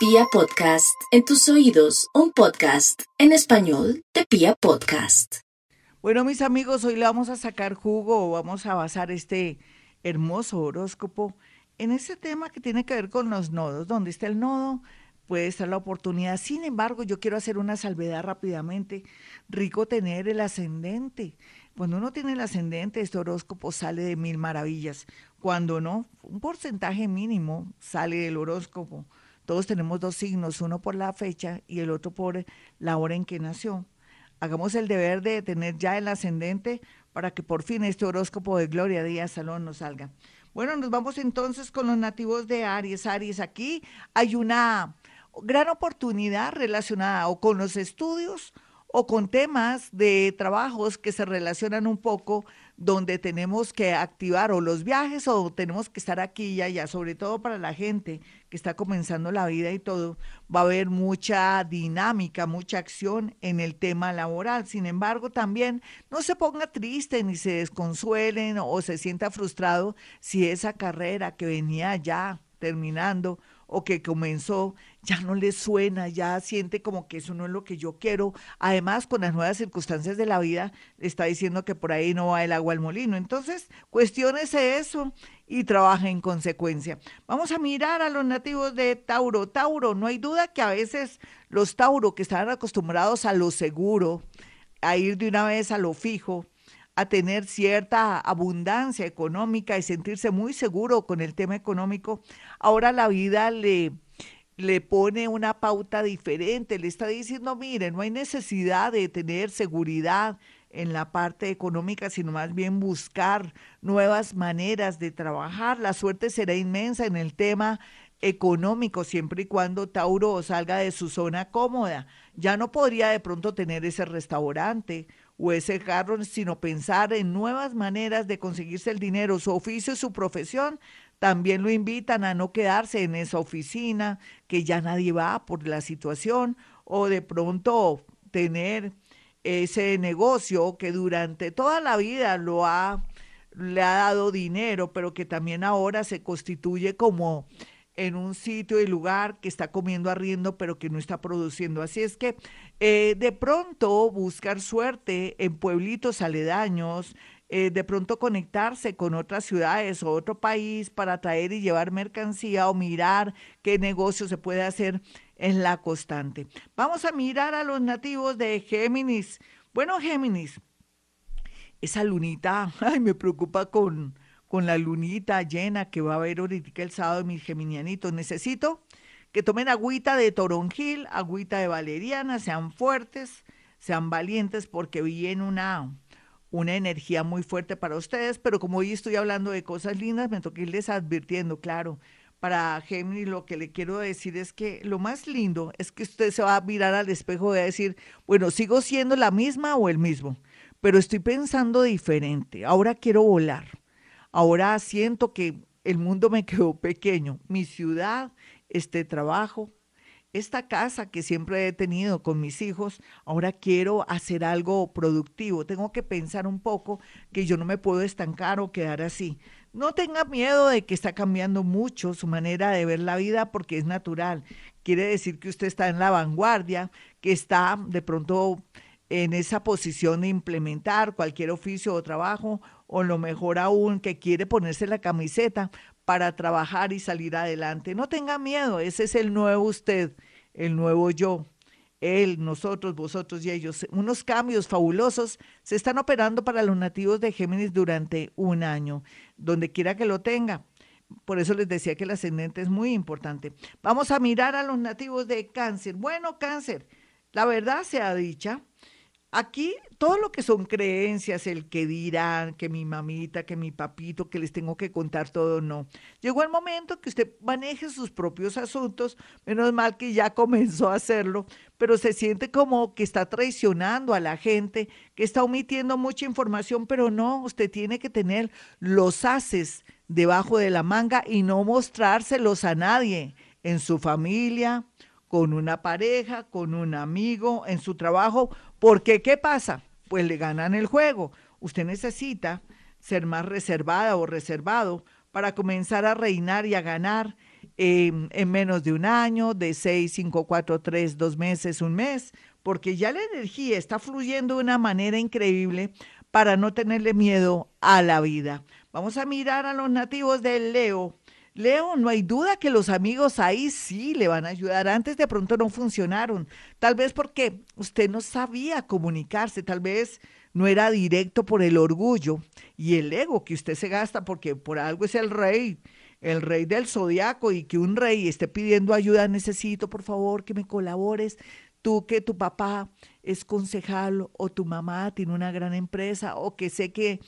Pia Podcast, en tus oídos, un podcast en español de Pia Podcast. Bueno, mis amigos, hoy le vamos a sacar jugo vamos a basar este hermoso horóscopo en ese tema que tiene que ver con los nodos. Donde está el nodo, puede estar la oportunidad. Sin embargo, yo quiero hacer una salvedad rápidamente. Rico tener el ascendente. Cuando uno tiene el ascendente, este horóscopo sale de mil maravillas. Cuando no, un porcentaje mínimo sale del horóscopo. Todos tenemos dos signos, uno por la fecha y el otro por la hora en que nació. Hagamos el deber de tener ya el ascendente para que por fin este horóscopo de Gloria Díaz Salón nos salga. Bueno, nos vamos entonces con los nativos de Aries. Aries, aquí hay una gran oportunidad relacionada o con los estudios o con temas de trabajos que se relacionan un poco donde tenemos que activar o los viajes o tenemos que estar aquí y allá, sobre todo para la gente que está comenzando la vida y todo, va a haber mucha dinámica, mucha acción en el tema laboral. Sin embargo, también no se ponga triste ni se desconsuelen o se sienta frustrado si esa carrera que venía ya terminando o que comenzó ya no le suena, ya siente como que eso no es lo que yo quiero. Además, con las nuevas circunstancias de la vida, está diciendo que por ahí no va el agua al molino. Entonces, cuestiónese eso y trabaje en consecuencia. Vamos a mirar a los nativos de Tauro. Tauro, no hay duda que a veces los Tauro que están acostumbrados a lo seguro, a ir de una vez a lo fijo, a tener cierta abundancia económica y sentirse muy seguro con el tema económico, ahora la vida le, le pone una pauta diferente, le está diciendo, mire, no hay necesidad de tener seguridad en la parte económica, sino más bien buscar nuevas maneras de trabajar. La suerte será inmensa en el tema económico siempre y cuando Tauro salga de su zona cómoda. Ya no podría de pronto tener ese restaurante o ese carro, sino pensar en nuevas maneras de conseguirse el dinero. Su oficio y su profesión también lo invitan a no quedarse en esa oficina, que ya nadie va por la situación, o de pronto tener ese negocio que durante toda la vida lo ha le ha dado dinero, pero que también ahora se constituye como en un sitio y lugar que está comiendo arriendo, pero que no está produciendo. Así es que eh, de pronto buscar suerte en pueblitos aledaños, eh, de pronto conectarse con otras ciudades o otro país para traer y llevar mercancía o mirar qué negocio se puede hacer en la constante. Vamos a mirar a los nativos de Géminis. Bueno, Géminis, esa lunita, ay, me preocupa con con la lunita llena que va a haber ahorita el sábado, mis geminianitos. Necesito que tomen agüita de toronjil, agüita de valeriana, sean fuertes, sean valientes, porque viene una, una energía muy fuerte para ustedes, pero como hoy estoy hablando de cosas lindas, me toca irles advirtiendo, claro. Para Géminis lo que le quiero decir es que lo más lindo es que usted se va a mirar al espejo y va a decir, bueno, sigo siendo la misma o el mismo, pero estoy pensando diferente, ahora quiero volar Ahora siento que el mundo me quedó pequeño. Mi ciudad, este trabajo, esta casa que siempre he tenido con mis hijos, ahora quiero hacer algo productivo. Tengo que pensar un poco que yo no me puedo estancar o quedar así. No tenga miedo de que está cambiando mucho su manera de ver la vida porque es natural. Quiere decir que usted está en la vanguardia, que está de pronto en esa posición de implementar cualquier oficio o trabajo o lo mejor aún que quiere ponerse la camiseta para trabajar y salir adelante. No tenga miedo, ese es el nuevo usted, el nuevo yo. Él, nosotros, vosotros y ellos. Unos cambios fabulosos se están operando para los nativos de Géminis durante un año, donde quiera que lo tenga. Por eso les decía que el ascendente es muy importante. Vamos a mirar a los nativos de cáncer. Bueno, cáncer, la verdad sea dicha, Aquí todo lo que son creencias, el que dirán, que mi mamita, que mi papito, que les tengo que contar todo, no. Llegó el momento que usted maneje sus propios asuntos, menos mal que ya comenzó a hacerlo, pero se siente como que está traicionando a la gente, que está omitiendo mucha información, pero no, usted tiene que tener los haces debajo de la manga y no mostrárselos a nadie, en su familia, con una pareja, con un amigo, en su trabajo, porque ¿qué pasa? Pues le ganan el juego. Usted necesita ser más reservada o reservado para comenzar a reinar y a ganar em, en menos de un año, de 6, 5, 4, 3, 2 meses, un mes, porque ya la energía está fluyendo de una manera increíble para no tenerle miedo a la vida. Vamos a mirar a los nativos del Leo. Leo, no hay duda que los amigos ahí sí le van a ayudar. Antes de pronto no funcionaron. Tal vez porque usted no sabía comunicarse, tal vez no era directo por el orgullo y el ego que usted se gasta porque por algo es el rey, el rey del zodiaco y que un rey esté pidiendo ayuda, necesito por favor que me colabores. Tú que tu papá es concejal o tu mamá tiene una gran empresa o que sé que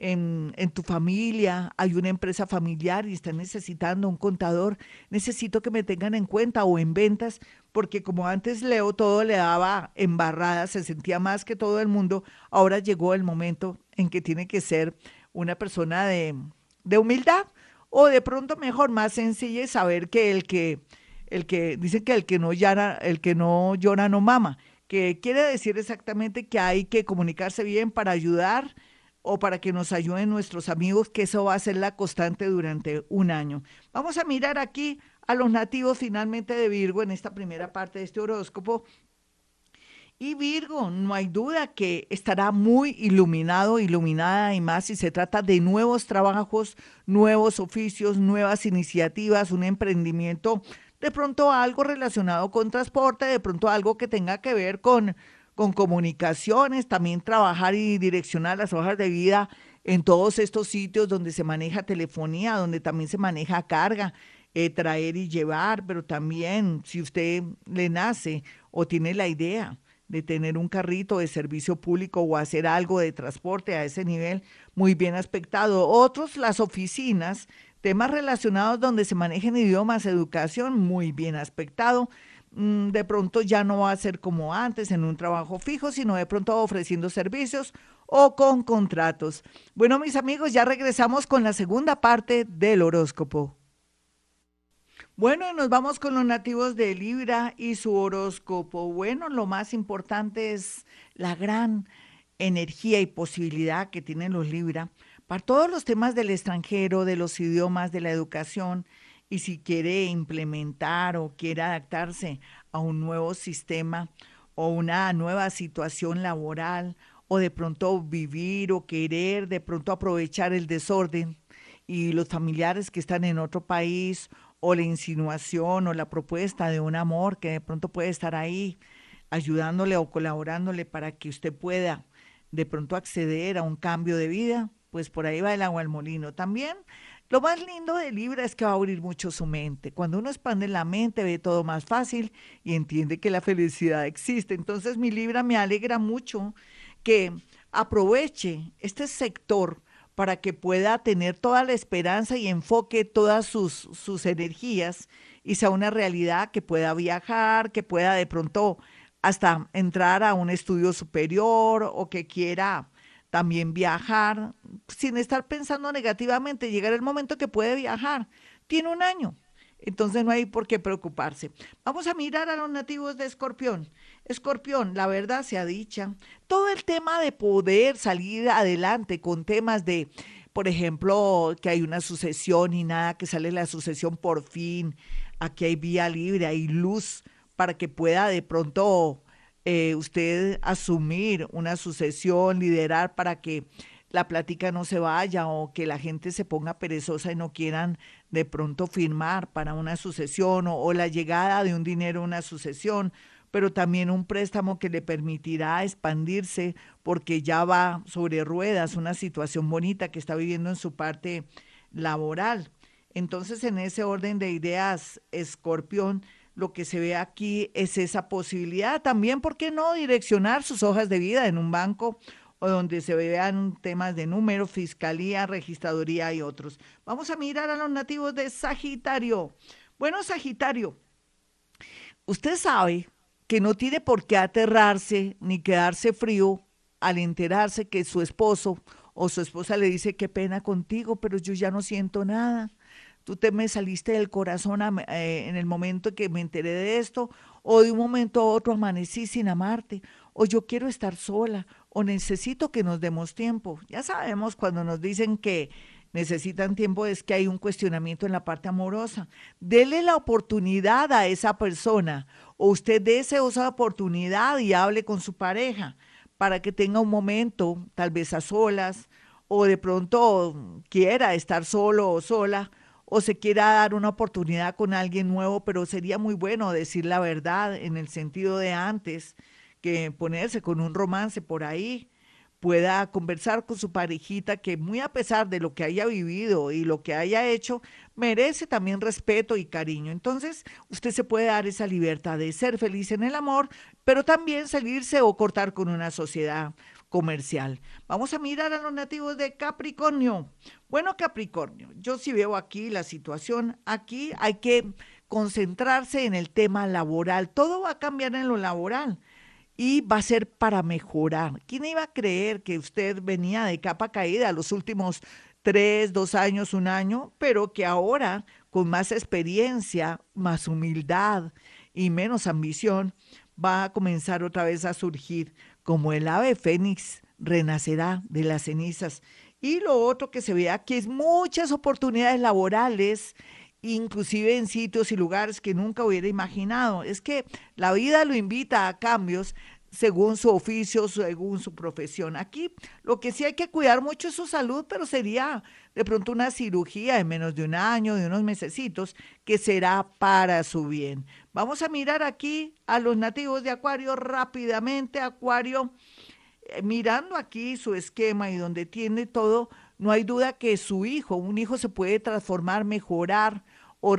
en, tu familia hay una empresa familiar y están necesitando un contador, necesito que me tengan en cuenta o en ventas, porque como antes Leo todo le daba embarrada, se sentía más que todo el mundo, ahora llegó el momento en que tiene que ser una persona de, de humildad o de pronto mejor, más sencilla saber que el que, el que, dicen que el que no llora, el que no llora no mama, que quiere decir exactamente que hay que comunicarse bien para ayudar o para que nos ayuden nuestros amigos, que eso va a ser la constante durante un año. Vamos a mirar aquí a los nativos finalmente de Virgo en esta primera parte de este horóscopo. Y Virgo, no hay duda que estará muy iluminado, iluminada y más si se trata de nuevos trabajos, nuevos oficios, nuevas iniciativas, un emprendimiento, de pronto algo relacionado con transporte, de pronto algo que tenga que ver con con comunicaciones, también trabajar y direccionar las hojas de vida en todos estos sitios donde se maneja telefonía, donde también se maneja carga, eh, traer y llevar, pero también si usted le nace o tiene la idea de tener un carrito de servicio público o hacer algo de transporte a ese nivel, muy bien aspectado. Otros, las oficinas, temas relacionados donde se manejen idiomas, educación, muy bien aspectado. Mm, de pronto ya no va a ser como antes en un trabajo fijo, sino de pronto ofreciendo servicios o con contratos. Bueno, mis amigos, ya regresamos con la segunda parte del horóscopo. Bueno, nos vamos con los nativos de Libra y su horóscopo. Bueno, lo más importante es la gran energía y posibilidad que tienen los Libra para todos los temas del extranjero, de los idiomas, de la educación y si quiere implementar o quiere adaptarse a un nuevo sistema o una nueva situación laboral o de pronto vivir o querer de pronto aprovechar el desorden y los familiares que están en otro país o la insinuación o la propuesta de un amor que de pronto puede estar ahí ayudándole o colaborándole para que usted pueda de pronto acceder a un cambio de vida, pues por ahí va el agua al molino. También lo más lindo de Libra es que va a abrir mucho su mente. Cuando uno expande la mente, ve todo más fácil y entiende que la felicidad existe. Entonces, mi Libra me alegra mucho que aproveche este sector para que pueda tener toda la esperanza y enfoque todas sus, sus energías y sea una realidad que pueda viajar, que pueda de pronto hasta entrar a un estudio superior o que quiera también viajar, sin estar pensando negativamente, llegar el momento que puede viajar. Tiene un año, entonces no hay por qué preocuparse. Vamos a mirar a los nativos de Escorpión. Escorpión, la verdad se ha dicha, todo el tema de poder salir adelante con temas de, por ejemplo, que hay una sucesión y nada, que sale la sucesión por fin, aquí hay vía libre, hay luz para que pueda de pronto eh, usted asumir una sucesión, liderar para que la plática no se vaya o que la gente se ponga perezosa y no quieran de pronto firmar para una sucesión o, la llegada de un dinero a una sucesión, pero también un préstamo que le permitirá expandirse porque ya va sobre ruedas, una situación bonita que está viviendo en su parte laboral. Entonces, en ese orden de ideas, Escorpión, lo que se ve aquí es esa posibilidad. También, ¿por qué no direccionar sus hojas de vida en un banco o donde se vean temas de número, fiscalía, registraduría y otros? Vamos a mirar a los nativos de Sagitario. Bueno, Sagitario, usted sabe que no tiene por qué aterrarse ni quedarse frío al enterarse que su esposo o su esposa le dice qué pena contigo, pero yo ya no siento nada tú te me saliste del corazón eh, en el momento que me enteré de esto, o de un momento a otro amanecí sin amarte, o yo quiero estar sola, o necesito que nos demos tiempo. Ya sabemos cuando nos dicen que necesitan tiempo es que hay un cuestionamiento en la parte amorosa. Dele la oportunidad a esa persona o usted dé esa oportunidad y hable con su pareja para que tenga un momento, tal vez a solas, o de pronto quiera estar solo o sola, o se quiera dar una oportunidad con alguien nuevo, pero sería muy bueno decir la verdad en el sentido de antes que ponerse con un romance por ahí pueda conversar con su parejita que muy a pesar de lo que haya vivido y lo que haya hecho, merece también respeto y cariño. Entonces, usted se puede dar esa libertad de ser feliz en el amor, pero también salirse o cortar con una sociedad comercial. Vamos a mirar a los nativos de Capricornio. Bueno, Capricornio, yo sí veo aquí la situación, aquí hay que concentrarse en el tema laboral. Todo va a cambiar en lo laboral y va a ser para mejorar. ¿Quién iba a creer que usted venía de capa caída los últimos tres, dos años, un año, pero que ahora con más experiencia, más humildad y menos ambición, va a comenzar otra vez a surgir como el ave fénix renacerá de las cenizas. Y lo otro que se ve aquí es muchas oportunidades laborales inclusive en sitios y lugares que nunca hubiera imaginado. Es que la vida lo invita a cambios según su oficio, según su profesión. Aquí lo que sí hay que cuidar mucho es su salud, pero sería de pronto una cirugía en menos de un año, de unos mesecitos, que será para su bien. Vamos a mirar aquí a los nativos de Acuario rápidamente. Acuario, eh, mirando aquí su esquema y donde tiene todo, no hay duda que su hijo, un hijo se puede transformar, mejorar, o,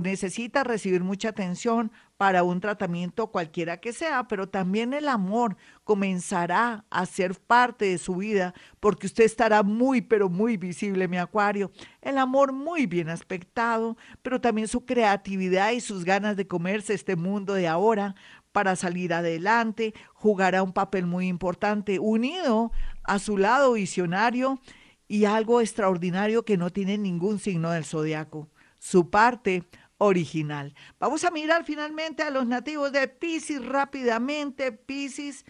necesita recibir mucha atención para un tratamiento cualquiera que sea, pero también el amor comenzará a ser parte de su vida porque usted estará muy, pero muy visible, mi acuario. El amor muy bien aspectado, pero también su creatividad y sus ganas de comerse este mundo de ahora para salir adelante, jugará un papel muy importante, unido a su lado visionario y algo extraordinario que no tiene ningún signo del zodiaco su parte original. Vamos a mirar finalmente a los nativos de Pisces rápidamente. Pisces,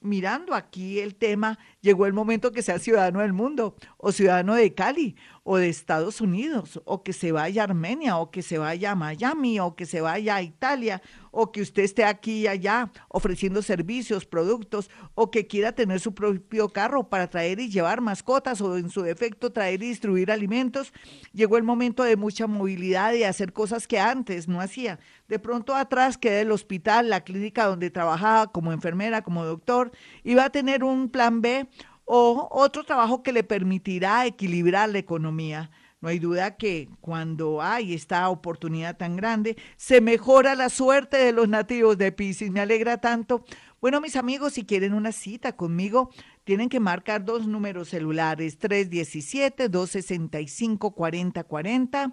mirando aquí el tema, llegó el momento que sea ciudadano del mundo o ciudadano de Cali o de Estados Unidos o que se vaya a Armenia o que se vaya a Miami o que se vaya a Italia o que usted esté aquí y allá ofreciendo servicios, productos, o que quiera tener su propio carro para traer y llevar mascotas o en su defecto traer y distribuir alimentos, llegó el momento de mucha movilidad y hacer cosas que antes no hacía. De pronto atrás queda el hospital, la clínica donde trabajaba como enfermera, como doctor, y va a tener un plan B o otro trabajo que le permitirá equilibrar la economía. No hay duda que cuando hay esta oportunidad tan grande, se mejora la suerte de los nativos de Pisces. Me alegra tanto. Bueno, mis amigos, si quieren una cita conmigo, tienen que marcar dos números celulares, 317-265-4040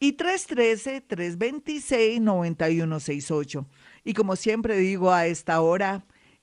y 313-326-9168. Y como siempre digo a esta hora,